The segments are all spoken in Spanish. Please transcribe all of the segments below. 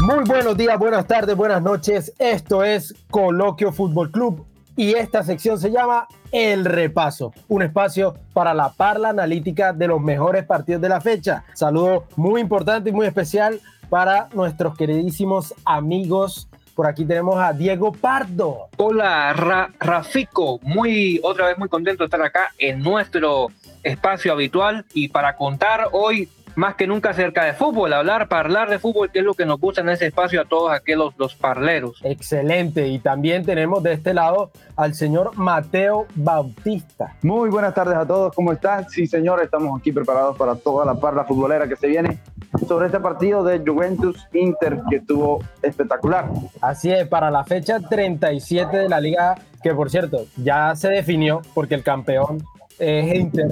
Muy buenos días, buenas tardes, buenas noches. Esto es Coloquio Fútbol Club y esta sección se llama El Repaso, un espacio para la parla analítica de los mejores partidos de la fecha. Saludo muy importante y muy especial para nuestros queridísimos amigos. Por aquí tenemos a Diego Pardo. Hola, Rafico. Muy, otra vez muy contento de estar acá en nuestro espacio habitual y para contar hoy más que nunca acerca de fútbol, hablar, hablar de fútbol, que es lo que nos gusta en ese espacio a todos aquellos los parleros. Excelente, y también tenemos de este lado al señor Mateo Bautista. Muy buenas tardes a todos, ¿cómo están? Sí, señor, estamos aquí preparados para toda la parla futbolera que se viene sobre este partido de Juventus Inter que estuvo espectacular. Así es, para la fecha 37 de la liga, que por cierto, ya se definió porque el campeón es Inter.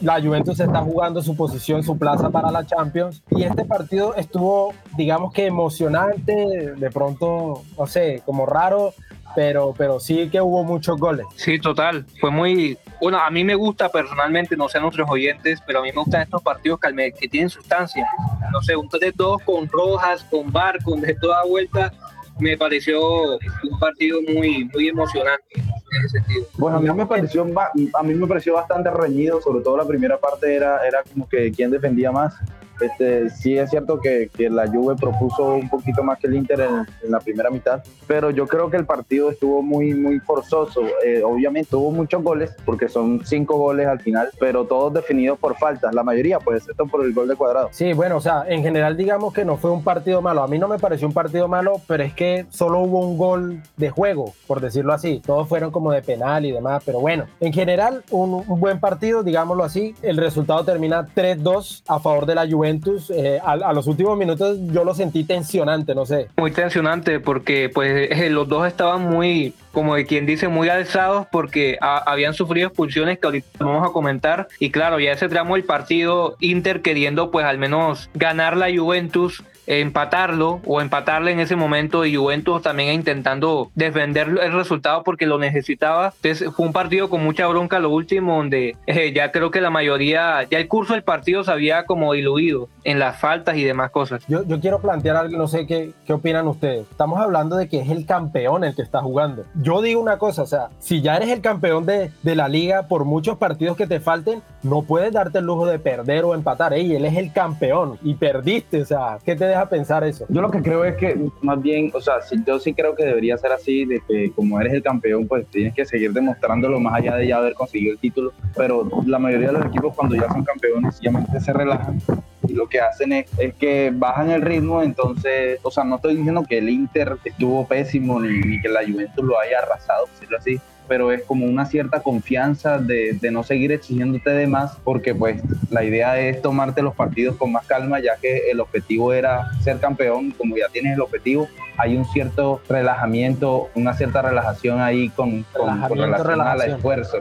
La Juventus está jugando su posición, su plaza para la Champions. Y este partido estuvo, digamos que emocionante, de pronto, no sé, como raro, pero, pero sí que hubo muchos goles. Sí, total. Fue muy. Bueno, a mí me gusta personalmente, no sé nuestros oyentes, pero a mí me gustan estos partidos que, que tienen sustancia. No sé, un 3-2 con Rojas, con Bar, con de toda vuelta me pareció un partido muy, muy emocionante Bueno, a mí me pareció, a mí me pareció bastante reñido, sobre todo la primera parte era, era como que quien defendía más. Este, sí es cierto que, que, la Juve propuso un poquito más que el Inter en, la primera mitad, pero yo creo que el partido estuvo muy, muy forzoso. Eh, obviamente hubo muchos goles, porque son cinco goles al final, pero todos definidos por faltas, la mayoría, pues, excepto por el gol de cuadrado. Sí, bueno, o sea, en general digamos que no fue un partido malo. A mí no me pareció un partido malo, pero es que solo hubo un gol de juego, por decirlo así. Todos fueron como de penal y demás, pero bueno, en general un, un buen partido, digámoslo así. El resultado termina 3-2 a favor de la Juventus eh, a, los últimos minutos yo lo sentí tensionante, no sé. Muy tensionante porque pues eh, los dos estaban muy, como de quien dice, muy alzados porque habían sufrido expulsiones que ahorita vamos a comentar y claro, ya ese tramo el partido Inter queriendo pues al menos ganar la Juventus empatarlo o empatarle en ese momento y Juventus también intentando defender el resultado porque lo necesitaba. Entonces fue un partido con mucha bronca lo último donde eh, ya creo que la mayoría, ya el curso del partido se había como diluido en las faltas y demás cosas. Yo, yo quiero plantear algo, no sé qué, qué opinan ustedes. Estamos hablando de que es el campeón el que está jugando. Yo digo una cosa, o sea, si ya eres el campeón de, de la liga por muchos partidos que te falten, no puedes darte el lujo de perder o empatar. Ey, él es el campeón y perdiste, o sea, ¿qué te deja pensar eso? Yo lo que creo es que más bien, o sea, yo sí creo que debería ser así, de que como eres el campeón, pues tienes que seguir demostrándolo más allá de ya haber conseguido el título, pero la mayoría de los equipos cuando ya son campeones, simplemente se relajan y lo que hacen es, que bajan el ritmo, entonces, o sea, no estoy diciendo que el Inter estuvo pésimo ni, ni que la Juventus lo haya arrasado, decirlo así, pero es como una cierta confianza de, de, no seguir exigiéndote de más, porque pues la idea es tomarte los partidos con más calma, ya que el objetivo era ser campeón, como ya tienes el objetivo, hay un cierto relajamiento, una cierta relajación ahí con, con, con relación al esfuerzo.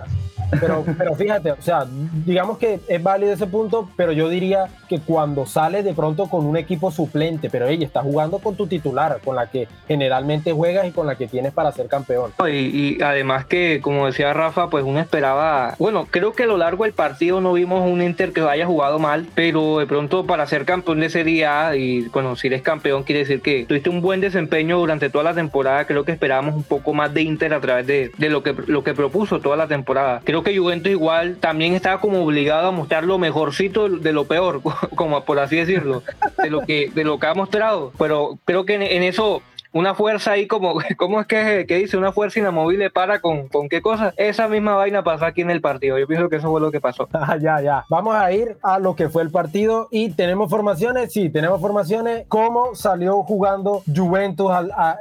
Pero, pero fíjate, o sea, digamos que es válido ese punto, pero yo diría que cuando sales de pronto con un equipo suplente, pero ella está jugando con tu titular, con la que generalmente juegas y con la que tienes para ser campeón. Y, además que, como decía Rafa, pues uno esperaba, bueno, creo que a lo largo del partido no vimos un Inter que haya jugado mal, pero de pronto para ser campeón de Serie A, y bueno, si eres campeón quiere decir que tuviste un buen desempeño durante toda la temporada, creo que esperábamos un poco más de Inter a través de, de lo, que, lo que propuso toda la temporada. Creo que Juventus igual también estaba como obligado a mostrar lo mejorcito de lo peor, como por así decirlo, de lo que, de lo que ha mostrado. Pero creo que en eso una fuerza ahí como, ¿cómo es que, que, dice? Una fuerza inamovible para con, con qué cosa. Esa misma vaina pasó aquí en el partido. Yo pienso que eso fue lo que pasó. Ah, ya, ya. Vamos a ir a lo que fue el partido y tenemos formaciones. Sí, tenemos formaciones. ¿Cómo salió jugando Juventus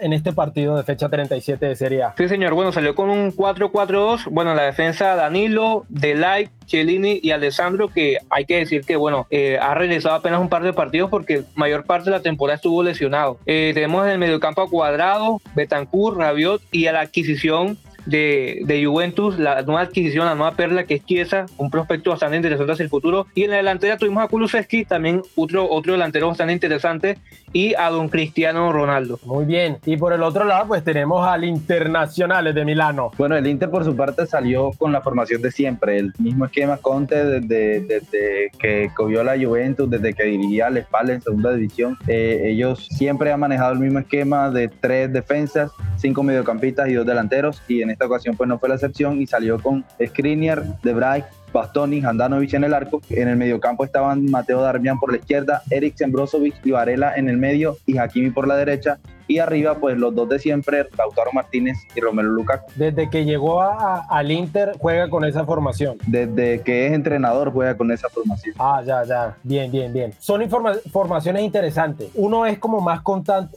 en este partido de fecha 37 de Serie A? Sí, señor. Bueno, salió con un 4-4-2. Bueno, la defensa Danilo, Delight, Chelini y Alessandro, que hay que decir que, bueno, eh, ha regresado apenas un par de partidos porque mayor parte de la temporada estuvo lesionado. Eh, tenemos en el mediocampo a Cuadrado, Betancourt, Rabiot y a la adquisición de, de, Juventus, la nueva adquisición, la nueva perla que es Chiesa, un prospecto bastante interesante hacia el futuro. Y en la delantera tuvimos a Kulusevski, también otro, otro delantero bastante interesante, y a don Cristiano Ronaldo. Muy bien. Y por el otro lado, pues tenemos al Internacional de Milano. Bueno, el Inter por su parte salió con la formación de siempre, el mismo esquema Conte desde, desde que cogió la Juventus, desde que dirigía al Spal en segunda división. Eh, ellos siempre han manejado el mismo esquema de tres defensas, cinco mediocampistas y dos delanteros, y en esta ocasión pues no fue la excepción y salió con Skriniar, De Vrij, Bastoni, Handanovic en el arco. En el mediocampo estaban Mateo Darmian por la izquierda, Eric Brozovic y Varela en el medio y Hakimi por la derecha y arriba pues los dos de siempre, Lautaro Martínez y Romelu Lukaku. Desde que llegó a, al Inter juega con esa formación. Desde que es entrenador juega con esa formación. Ah, ya, ya, bien, bien, bien. Son formaciones interesantes. Uno es como más,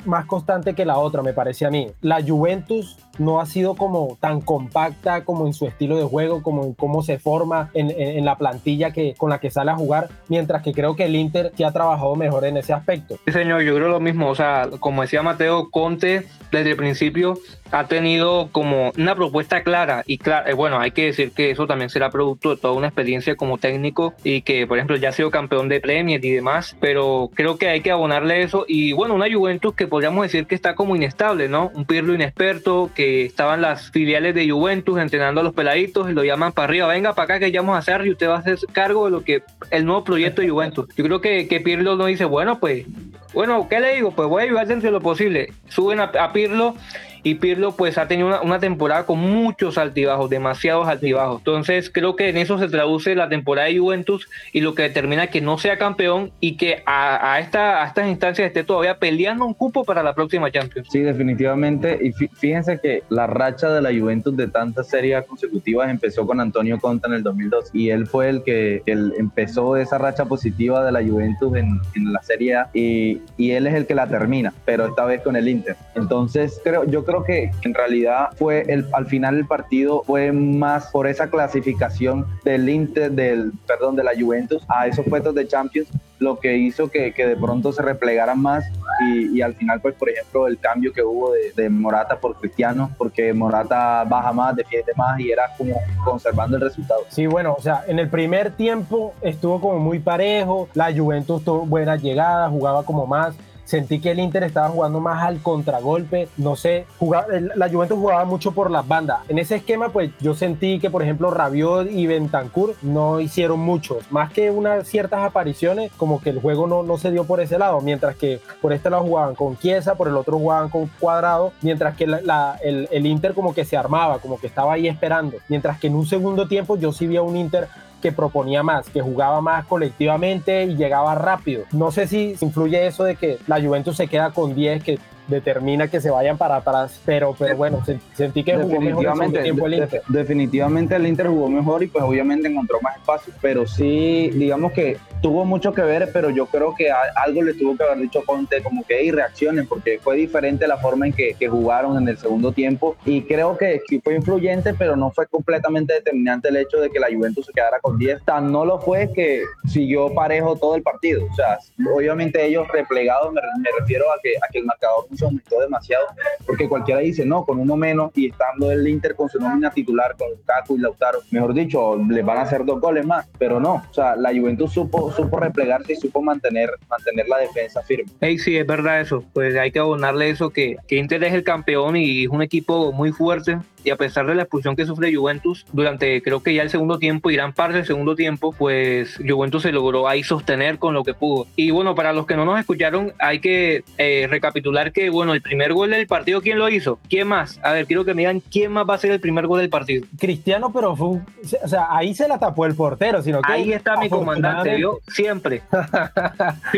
más constante que la otra, me parece a mí. La Juventus no ha sido como tan compacta como en su estilo de juego, como en cómo se forma en, en, la plantilla que, con la que sale a jugar, mientras que creo que el Inter sí ha trabajado mejor en ese aspecto. Sí, señor, yo creo lo mismo, o sea, como decía Mateo, Conte desde el principio ha tenido como una propuesta clara y clara. Eh, bueno, hay que decir que eso también será producto de toda una experiencia como técnico y que, por ejemplo, ya ha sido campeón de Premier y demás, pero creo que hay que abonarle eso. Y bueno, una Juventus que podríamos decir que está como inestable, ¿no? Un Pirlo inexperto, que estaban las filiales de Juventus entrenando a los peladitos y lo llaman para arriba, venga para acá que ya vamos a hacer y usted va a hacer cargo de lo que el nuevo proyecto de Juventus. Yo creo que, que Pirlo no dice, bueno, pues, bueno, ¿qué le digo? Pues voy a ayudar dentro de lo posible. Suben a Pirlo y Pirlo pues ha tenido una, temporada con muchos altibajos, demasiados altibajos. Entonces creo que en eso se traduce la temporada de Juventus y lo que determina que no sea campeón y que a, esta, a estas instancias esté todavía peleando un cupo para la próxima Champions. Sí, definitivamente. Y fíjense que la racha de la Juventus de tantas series consecutivas empezó con Antonio Conta en el 2002 y él fue el que empezó esa racha positiva de la Juventus en, en la Serie A y, y, él es el que la termina, pero esta vez con el Inter. Entonces creo, yo creo creo que en realidad fue el, al final el partido fue más por esa clasificación del Inter, del, perdón, de la Juventus a esos puestos de Champions, lo que hizo que, que de pronto se replegaran más y, y, al final, pues por ejemplo, el cambio que hubo de, de, Morata por Cristiano, porque Morata baja más, defiende más y era como conservando el resultado. Sí, bueno, o sea, en el primer tiempo estuvo como muy parejo, la Juventus tuvo buenas llegadas, jugaba como más sentí que el Inter estaba jugando más al contragolpe, no sé, jugaba, la Juventus jugaba mucho por las bandas. En ese esquema, pues yo sentí que, por ejemplo, Rabiot y Bentancur no hicieron mucho, más que unas ciertas apariciones, como que el juego no, no se dio por ese lado, mientras que por este lado jugaban con Chiesa, por el otro jugaban con Cuadrado, mientras que el, el Inter como que se armaba, como que estaba ahí esperando, mientras que en un segundo tiempo yo sí vi a un Inter que proponía más, que jugaba más colectivamente y llegaba rápido. No sé si influye eso de que la Juventus se queda con 10, que determina que se vayan para atrás, pero, pero bueno, sentí que jugó mejor el tiempo el Inter. Definitivamente el Inter jugó mejor y pues obviamente encontró más espacio, pero sí, digamos que tuvo mucho que ver, pero yo creo que algo le tuvo que haber dicho Conte, como que hay reacciones, porque fue diferente la forma en que, que, jugaron en el segundo tiempo y creo que fue influyente, pero no fue completamente determinante el hecho de que la Juventus se quedara con 10. Tan no lo fue que siguió parejo todo el partido. O sea, obviamente ellos replegados, me, me refiero a que, a que el marcador no se aumentó demasiado, porque cualquiera dice, no, con uno menos y estando el Inter con su nómina titular, con Caco y Lautaro, mejor dicho, les van a hacer dos goles más, pero no, o sea, la Juventus supo supo replegarse y supo mantener, mantener la defensa firme. Hey, sí, es verdad eso. Pues hay que abonarle eso que, que Inter es el campeón y es un equipo muy fuerte y a pesar de la expulsión que sufre Juventus durante creo que ya el segundo tiempo y gran parte del segundo tiempo, pues Juventus se logró ahí sostener con lo que pudo. Y bueno, para los que no nos escucharon, hay que eh, recapitular que, bueno, el primer gol del partido, ¿quién lo hizo? ¿Quién más? A ver, quiero que me digan quién más va a ser el primer gol del partido. Cristiano, pero fue o sea, ahí se la tapó el portero, sino que ahí está mi comandante, ¿vio? Siempre.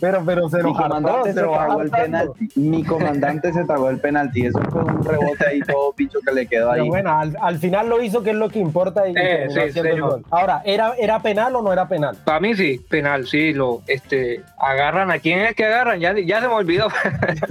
pero, pero, se mi comandante se, tragó el penalti. Mi comandante se tragó el penalti. Eso fue un rebote ahí todo picho que le quedó ahí. bueno, al, final lo hizo, que es lo que importa. Y eh, Ahora, ¿era, ¿era penal o no era penal? Para mí sí, penal, sí. Lo, este, agarran a quién es que agarran, ya, ya se me olvidó.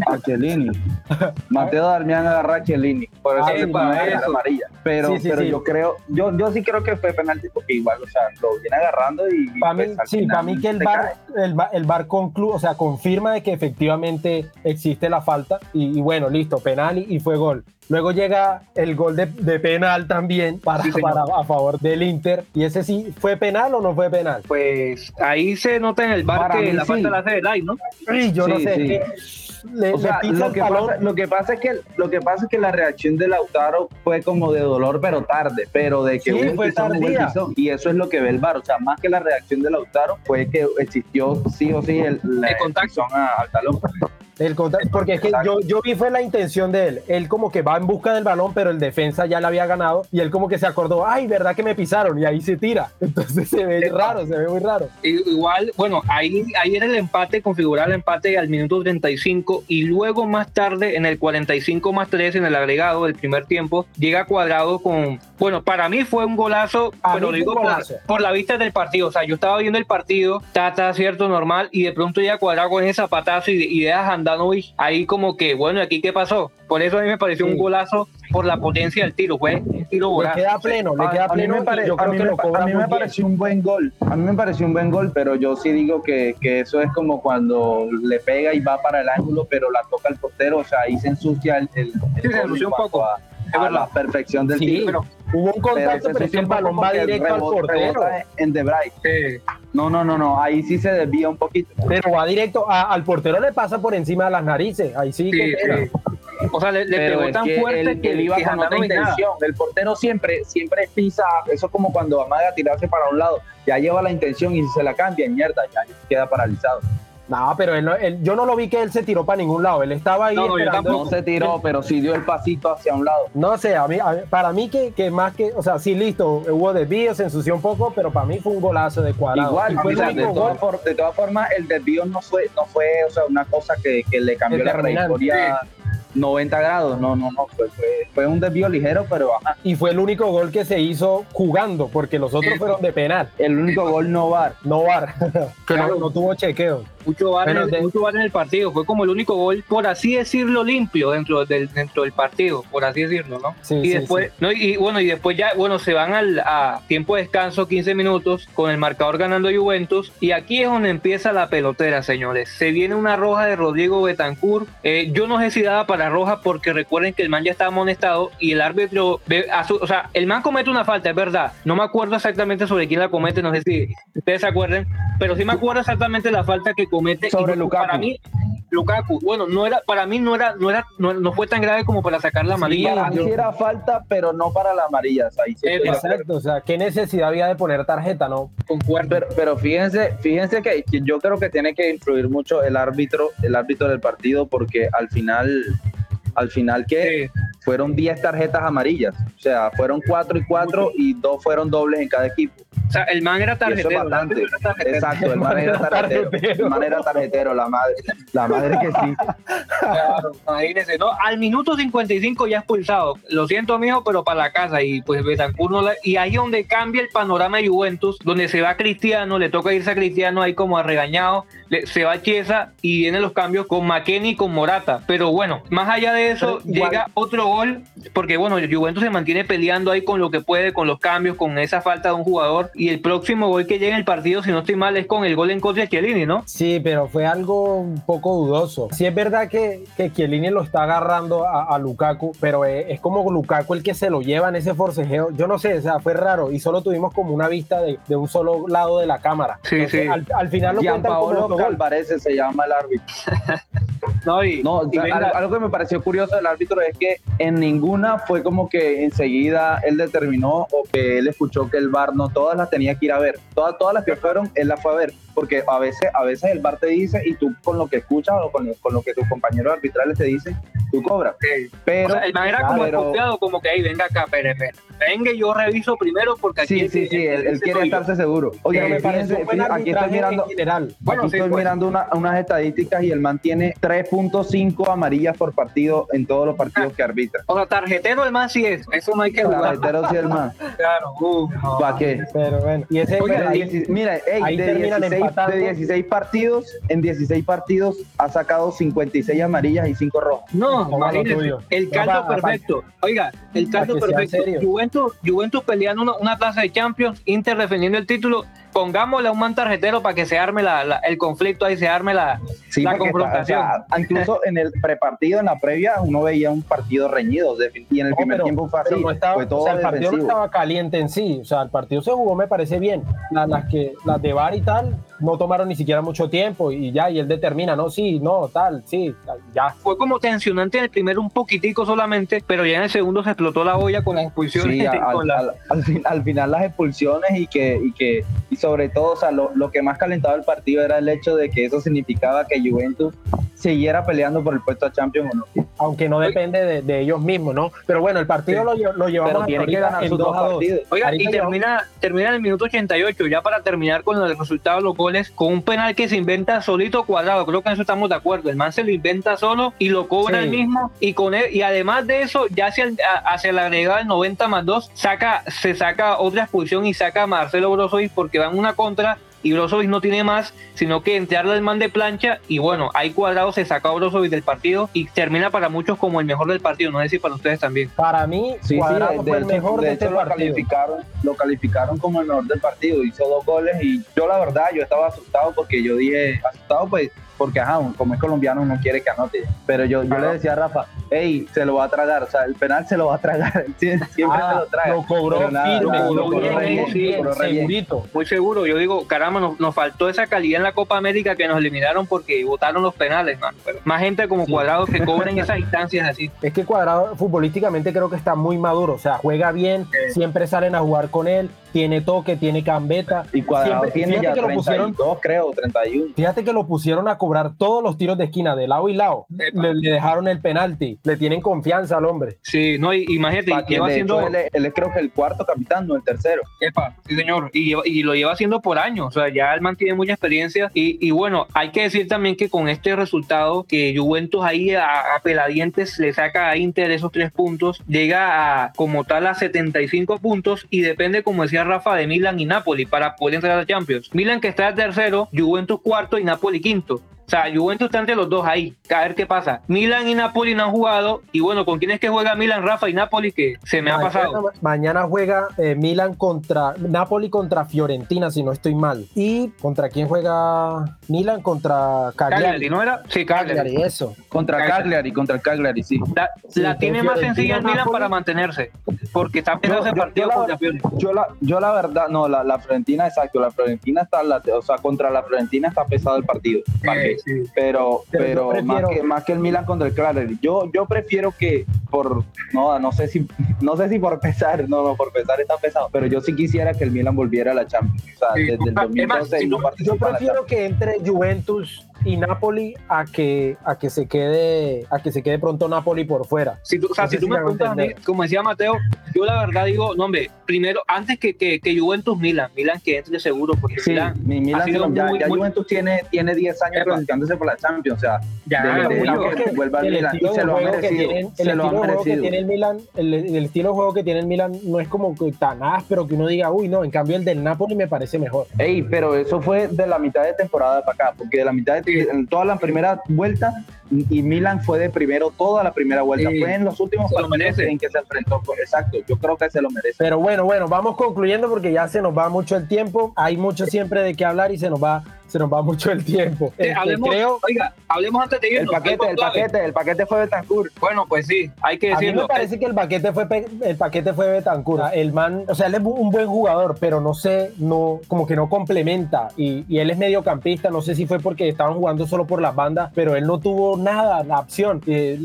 A Chelini. Mateo Darmian agarra a Chiellini, por eso Ah, se para la amarilla. Pero, Sí, sí, pero sí. yo creo, yo, yo sí creo que fue penalti porque igual, o sea, lo viene agarrando y Para mí, pues, sí, para mí que el cae. el, conclu- o sea, confirma de que efectivamente existe la falta y, y bueno, listo, penal y, y fue gol. Luego llega el gol de, de penal también para, a favor del Inter y ese sí, ¿fue penal o no fue penal? Pues ahí se nota en el bar Para que la falta la hace Delay, ¿no? Y yo no sé, que le, O le sea, pisa lo el que, balón. pasa, lo, que pasa es que, lo que pasa es que la reacción de Lautaro fue como de dolor, pero tarde, pero de que Sí, hubo un fue hubo el tardía. pisón. Y eso es lo que ve el VAR. O sea, más que la reacción de Lautaro, fue que existió sí o sí el, la- El contacto. a- al talón. El contra- porque es que yo, yo vi fue la intención de él. Él como que va en busca del balón, pero el defensa ya le había ganado y él como que se acordó, ay, verdad que me pisaron y ahí se tira. Entonces se ve raro, se ve muy raro. Igual, bueno, ahí, ahí era el empate, configurar el empate al minuto 35 y luego más tarde, en el 45 más 3, en el agregado del primer tiempo, llega cuadrado con, bueno, para mí fue un golazo, A pero fue digo un por, golazo. por la vista del partido, o sea, yo estaba viendo el partido, tata, cierto, normal, y de pronto llega cuadrado con ese zapatazo y, y deja a Ahí como que, bueno, ¿aquí qué pasó? Por eso a mí me pareció Sí. un golazo por la potencia del tiro, fue un tiro Le queda pleno, le A- queda a mí pleno me y pare- yo a mí que me lo a mí pareció un buen gol. A mí me pareció un buen gol, pero yo sí digo que, que eso es como cuando le pega y va para el ángulo, pero la toca el portero. O sea, ahí se ensucia el, el, el se gol en ensució un poco. A, a la perfección del Sí, tiro. pero- Hubo un Pero contacto, se pero es que el balón va directo al portero. en. Eh, No, no, no, no. Ahí sí se desvía un poquito. Pero va directo, a- al portero le pasa por encima de las narices. Ahí sí, Sí, que pega. sí. o sea, le, le pero pegó es tan que fuerte él, que él iba que con otra nada. intención. El portero siempre, siempre pisa, eso es como cuando amaga a tirarse para un lado, ya lleva la intención y si se la cambia, mierda, ya queda paralizado. No, pero él, no- él- yo no lo vi que él se tiró para ningún lado. Él estaba ahí No, esperando. No se tiró, pero sí dio el pasito hacia un lado. No sé, a mí, a para mí que, que más que, o sea, sí, listo, hubo desvío, se ensució un poco, pero para mí fue un golazo de cuadrado. Igual, Y fue o el sea, de, todas formas, el desvío no fue, no fue o sea, una cosa que, que le cambió la trayectoria 90 grados. No, no, no. Fue, fue, fue un desvío ligero, pero ajá. Y fue el único gol que se hizo jugando, porque los otros fueron de penal, El único gol no var. no VAR, que no- Claro. no, tuvo chequeo. mucho bar, Bueno, en, de- mucho VAR en el partido. Fue como el único gol, por así decirlo, limpio dentro del, dentro del partido, por así decirlo, ¿no? Sí, y sí, después, no, y, y bueno, y después ya, bueno, se van al a tiempo de descanso, 15 minutos, con el marcador ganando Juventus. Y aquí es donde empieza la pelotera, señores. Se viene una roja de Rodrigo Betancourt. Eh, yo no sé si daba para roja porque recuerden que el man ya estaba amonestado y el árbitro, ve a su- o sea, el man comete una falta, es verdad. No me acuerdo exactamente sobre quién la comete, no sé si ustedes se acuerden, pero sí me acuerdo exactamente la falta que comete. Sobre Y Lukaku. Para mí, Lukaku, bueno, no era, para mí no era, no era, no, no fue tan grave como para sacar la amarilla. Para mí yo- sí era falta, pero no para la amarilla. o sea, ahí sí Eh. Exacto, o sea, ¿qué necesidad había de poner tarjeta, no? Concuerdo. Pero, pero fíjense, fíjense que que yo creo que tiene que influir mucho el árbitro, el árbitro del partido, porque al final, al final que Sí. fueron 10 tarjetas amarillas, o sea, fueron 4 y 4 y 2 fueron dobles en cada equipo. O sea, el man era eso es tarjetero. el bastante. árbitro era tarjetero. Exacto, el man era tarjetero. Tarjetero. El man era tarjetero, la madre, la madre que sí. Claro, imagínense, ¿no? Al minuto 55 ya expulsado. Lo siento, mijo, pero para la casa. Y pues Betancourt no la- Y ahí es donde cambia el panorama de Juventus, donde se va Cristiano, le toca irse a Cristiano ahí como arregañado, le- se va Chiesa y vienen los cambios con McKenny y con Morata. Pero bueno, más allá de eso, Pero igual- llega otro gol, porque bueno, Juventus se mantiene peleando ahí con lo que puede, con los cambios, con esa falta de un jugador. Y el próximo gol que llega en el partido, si no estoy mal, es con el gol en contra de Chiellini, ¿no? Sí, pero fue algo un poco dudoso. Sí es verdad que, que Chiellini lo está agarrando a, a Lukaku, pero es, es como Lukaku el que se lo lleva en ese forcejeo. Yo no sé, o sea, fue raro y solo tuvimos como una vista de, de un solo lado de la cámara. Sí, Entonces, sí. Al, al final lo cuentan. Calvarese se llama el árbitro. No, y, No, y o sea, venga- algo, algo que me pareció curioso del árbitro es que en ninguna fue como que enseguida él determinó o que él escuchó que el VAR no todas las tenía que ir a ver. Todas, todas las que fueron, él las fue a ver. Porque a veces, a veces el VAR te dice y tú con lo que escuchas o con, con lo que tus compañeros arbitrales te dicen, tú cobras. Sí. Pero, O sea, el man era como pero- desconfiado, como que, ahí venga acá, pere. Venga, yo reviso primero porque aquí... Sí, el sí, sí, él, él quiere yo. estarse seguro. Oye, Pero me pareció fíjense, aquí estoy mirando, en general. Bueno, aquí sí, estoy pues. mirando una- unas estadísticas y el man tiene 3.5 amarillas por partido en todos los partidos que arbitra. O sea, tarjetero el man sí es, eso no hay que jugar. Tarjetero sí el man. Claro, uh, no. ¿Para qué? Pero bueno, y ese Oye, ahí- 16 mira, ey, ahí de, terminan 16, empatando. De 16 partidos, en 16 partidos ha sacado 56 amarillas y 5 rojas. no, el caldo perfecto. Oiga, el caldo perfecto. Juventus, Juventus peleando una, una plaza de Champions, Inter defendiendo el título pongámosle a un man tarjetero para que se arme la, el conflicto ahí, se arme la, la confrontación. incluso en el prepartido, en la previa, uno veía un partido reñido y en el primer tiempo fue así. estaba, todo el partido no estaba caliente en sí, o sea, el partido se jugó, me parece bien. Las, que, las de bar y tal no tomaron ni siquiera mucho tiempo y ya, y él determina, no, sí, no, tal, sí, ya. Fue como tensionante en el primero un poquitico solamente, pero ya en el segundo se explotó la olla con las expulsiones. al, final las expulsiones y que, y que sobre todo, o sea, lo, lo, que más calentaba el partido era el hecho de que eso significaba que Juventus siguiera peleando por el puesto a Champions o no. Aunque no depende de, de ellos mismos, ¿no? Pero bueno, el partido lo, lo, llevamos tiene que ganar sus dos partidos. Oiga, y termina, termina en el minuto 88, ya para terminar con el resultado de los goles, con un penal que se inventa solito cuadrado. Creo que en eso estamos de acuerdo. El man se lo inventa solo y lo cobra el mismo. Y con él, y además de eso, ya hacia el, hacia la agregada del 90 más 2, saca, se saca otra expulsión y saca a Marcelo Brozovic porque va una contra y Brozovic no tiene más, sino que entrarle al man de plancha y bueno, ahí cuadrado se saca a Brozovic del partido y termina para muchos como el mejor del partido, no sé si para ustedes también. Para mí, sí, cuadrado fue el mejor de, este lo Calificaron, lo calificaron como el mejor del partido, hizo dos goles y yo la verdad, yo estaba asustado porque yo dije, asustado pues porque ajá, como es colombiano no quiere que anote. Pero yo, yo le decía a Rafa, hey, se lo va a tragar, o sea, el penal se lo va a tragar, siempre se lo traga. Lo cobró firme, lo segurito. Muy seguro, yo digo, caramba, nos, nos, faltó esa calidad en la Copa América que nos eliminaron porque votaron los penales, man. Pero más gente como Cuadrado que cobren esas instancias así. Es que Cuadrado futbolísticamente creo que está muy maduro, o sea, juega bien, siempre salen a jugar con él, tiene toque, tiene cambeta. Y Cuadrado tiene ya que 32, lo pusieron, creo, 31. Fíjate que lo pusieron a cobrar todos los tiros de esquina de lado y lado. Le, dejaron el penalti, le tienen confianza al hombre. Sí, no, y, imagínate, lleva haciendo... Él, es creo que el cuarto capitán, no el tercero. Epa, sí señor, y, y lo lleva haciendo por años, o sea, ya él mantiene mucha experiencia y, y, bueno, hay que decir también que con este resultado que Juventus ahí a, a peladientes le saca a Inter esos tres puntos, llega a como tal a 75 puntos y depende, como decía Rafa, de Milan y Napoli para poder entrar a Champions. Milan que está tercero, Juventus cuarto y Napoli quinto. O sea, Juventus está entre los dos ahí. A ver qué pasa. Milan y Napoli no han jugado. Y bueno, ¿con quién es que juega Milan, Rafa y Napoli? Que se me ha pasado. Mañana juega eh, Milan contra Napoli contra Fiorentina, si no estoy mal. ¿Y contra quién juega Milan? Contra Cagliari. Cagliari ¿no era? Sí, Cagliari. eso. Contra Cagliari, contra el Cagliari, sí. La, tiene más sencilla el Milan para mantenerse. Porque está empezando ese partido yo, la, yo, la, yo la verdad, no, la, la Fiorentina, exacto. La Fiorentina está, o sea, contra la Fiorentina está pesado el partido. Eh, pero, pero, más, que, más que el Milan contra el Cagliari. Yo, yo prefiero que por, no, no sé si, no sé si por pesar, no, no, por pesar está pesado, pero yo sí quisiera que el Milan volviera a la Champions. O sea, desde el 2012 no Yo prefiero que entre Juventus y Napoli a que a que se quede a que se quede pronto Napoli por fuera. Si tú, o sea, si tú me preguntas a mí, como decía Mateo, yo la verdad digo, no hombre, primero antes que, que, que Juventus Milan, Milan que entre seguro porque sí, Milan, mi Milan ya, ya Juventus tiene tiene 10 años clasificándose por la Champions, o sea, ya de, que, vuelva al Milan y se lo ha merecido, se lo merecido. Que tiene el Milan, el, el, estilo de juego que tiene el Milan no es como tan áspero que uno diga, uy, no, en cambio el del Napoli me parece mejor. Ey, pero eso fue de la mitad de temporada para acá, porque de la mitad de en toda la primera vuelta y Milan fue de primero toda la primera vuelta. fue en los últimos partidos en que se enfrentó. Exacto, yo creo que se lo merece. Pero bueno, bueno, vamos concluyendo porque ya se nos va mucho el tiempo. Hay mucho siempre de qué hablar y se nos va se nos va mucho el tiempo. Este, hablemos, creo, oiga, hablemos antes de irnos. El paquete, el paquete, el paquete fue Betancourt. Bueno, pues sí, hay que decirlo. A mí me parece que el paquete fue el paquete fue Betancourt. El man, o sea, él es un buen jugador, pero no sé, no, como que no complementa. Y, y él es mediocampista, no sé si fue porque estaban jugando solo por las bandas, pero él no tuvo nada, la opción.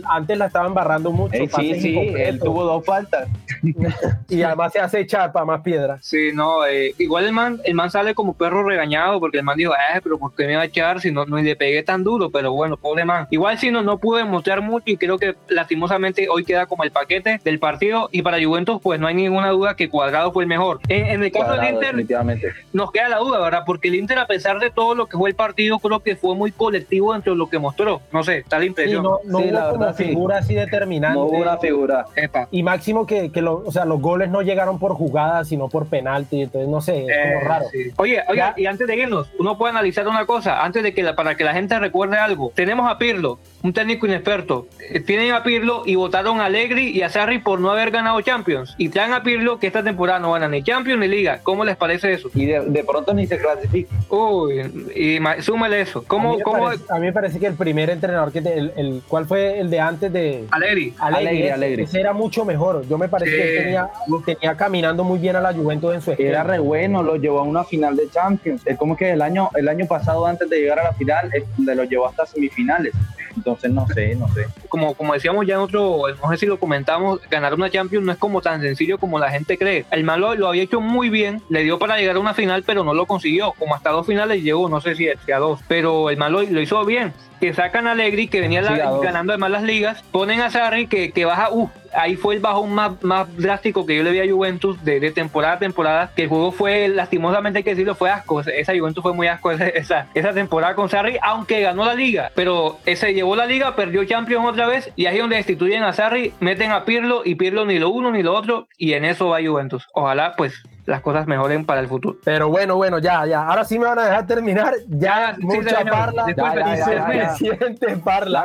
antes la estaban barrando mucho. sí, sí, él tuvo dos faltas. y además se hace echar para más piedras. Sí, no, eh, igual el man, el man sale como perro regañado porque el man dijo, ah, pero ¿por qué me va a echar si no, no le pegué tan duro? Pero bueno, pobre man. Igual si no, no pude mostrar mucho y creo que lastimosamente hoy queda como el paquete del partido y para Juventus pues no hay ninguna duda que Cuadrado fue el mejor. En, el caso del Inter nos queda la duda, ¿verdad? Porque el Inter a pesar de todo lo que fue el partido creo que fue muy colectivo dentro de lo que mostró. No sé, está la impresión. no, no hubo la una figura así determinante. No hubo una figura. Y máximo que, que o sea, los goles no llegaron por jugada, sino por penalti. Entonces, no sé, es como eh, raro. Oye, oye, y antes de irnos, uno puede analizar una cosa, antes de que para que la gente recuerde algo. Tenemos a Pirlo, un técnico inexperto. Eh, Tienen a Pirlo y votaron a Allegri y a Sarri por no haber ganado Champions. Y traen a Pirlo que esta temporada no gana ni Champions ni Liga. ¿Cómo les parece eso? Y de, de pronto ni se clasifica. Uy, y ma- súmale eso. A ¿Cómo, mí, me cómo parece, a mí me parece que el primer entrenador el, el- ¿cuál fue el de antes de Allegri? Allegri, Allegri, ese, era mucho mejor. Yo me parece Sí. que él tenía, tenía caminando muy bien a la Juventus en su Era esquema. re bueno, lo llevó a una final de Champions. Es como que el año, el año pasado, antes de llegar a la final, es donde lo llevó hasta semifinales. Entonces, no sé, no sé. como, como decíamos ya en otro, no sé si lo comentamos, ganar una Champions no es como tan sencillo como la gente cree. El malo lo había hecho muy bien, le dio para llegar a una final, pero no lo consiguió. Como hasta dos finales llegó, no sé si a dos, pero el malo lo hizo bien. Que sacan a Que venía la- ganando además las ligas, ponen a Sarri, que, que baja, uff, ahí fue el bajón más, más drástico que yo le vi a Juventus de, de temporada a temporada, que el juego fue, lastimosamente hay que decirlo, fue asco. Esa Juventus fue muy asco esa, esa, esa temporada con Sarri, aunque ganó la liga, pero ese llevó la liga, perdió Champions otra vez, y ahí es donde destituyen a Sarri, meten a Pirlo, y Pirlo ni lo uno ni lo otro, y en eso va Juventus. Ojalá, pues, las cosas mejoren para el futuro. Pero bueno, bueno, ya, ya. Ahora sí me van a dejar terminar. Ya, Ya, sí, mucha señor. parla. Ya, ya,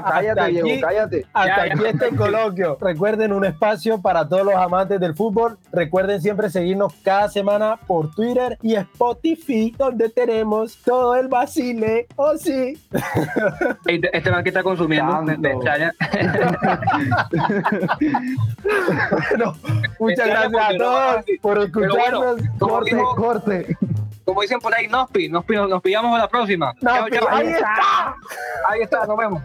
cállate, Hasta Diego, aquí- cállate. Hasta Ya, ya. aquí este coloquio. Recuerden un espacio para todos los amantes del fútbol. Recuerden siempre seguirnos cada semana por Twitter y Spotify, donde tenemos todo el vacile. Oh, sí. Este, este man que está consumiendo, me, me Santo. extraña. Bueno, muchas Gracias gracias a por todos por escucharnos. Corte, dijo- corte. Como dicen por ahí, nos, pi- nos, pi- nos pillamos a la próxima. Chao, chao. ahí está. Ahí está, nos vemos.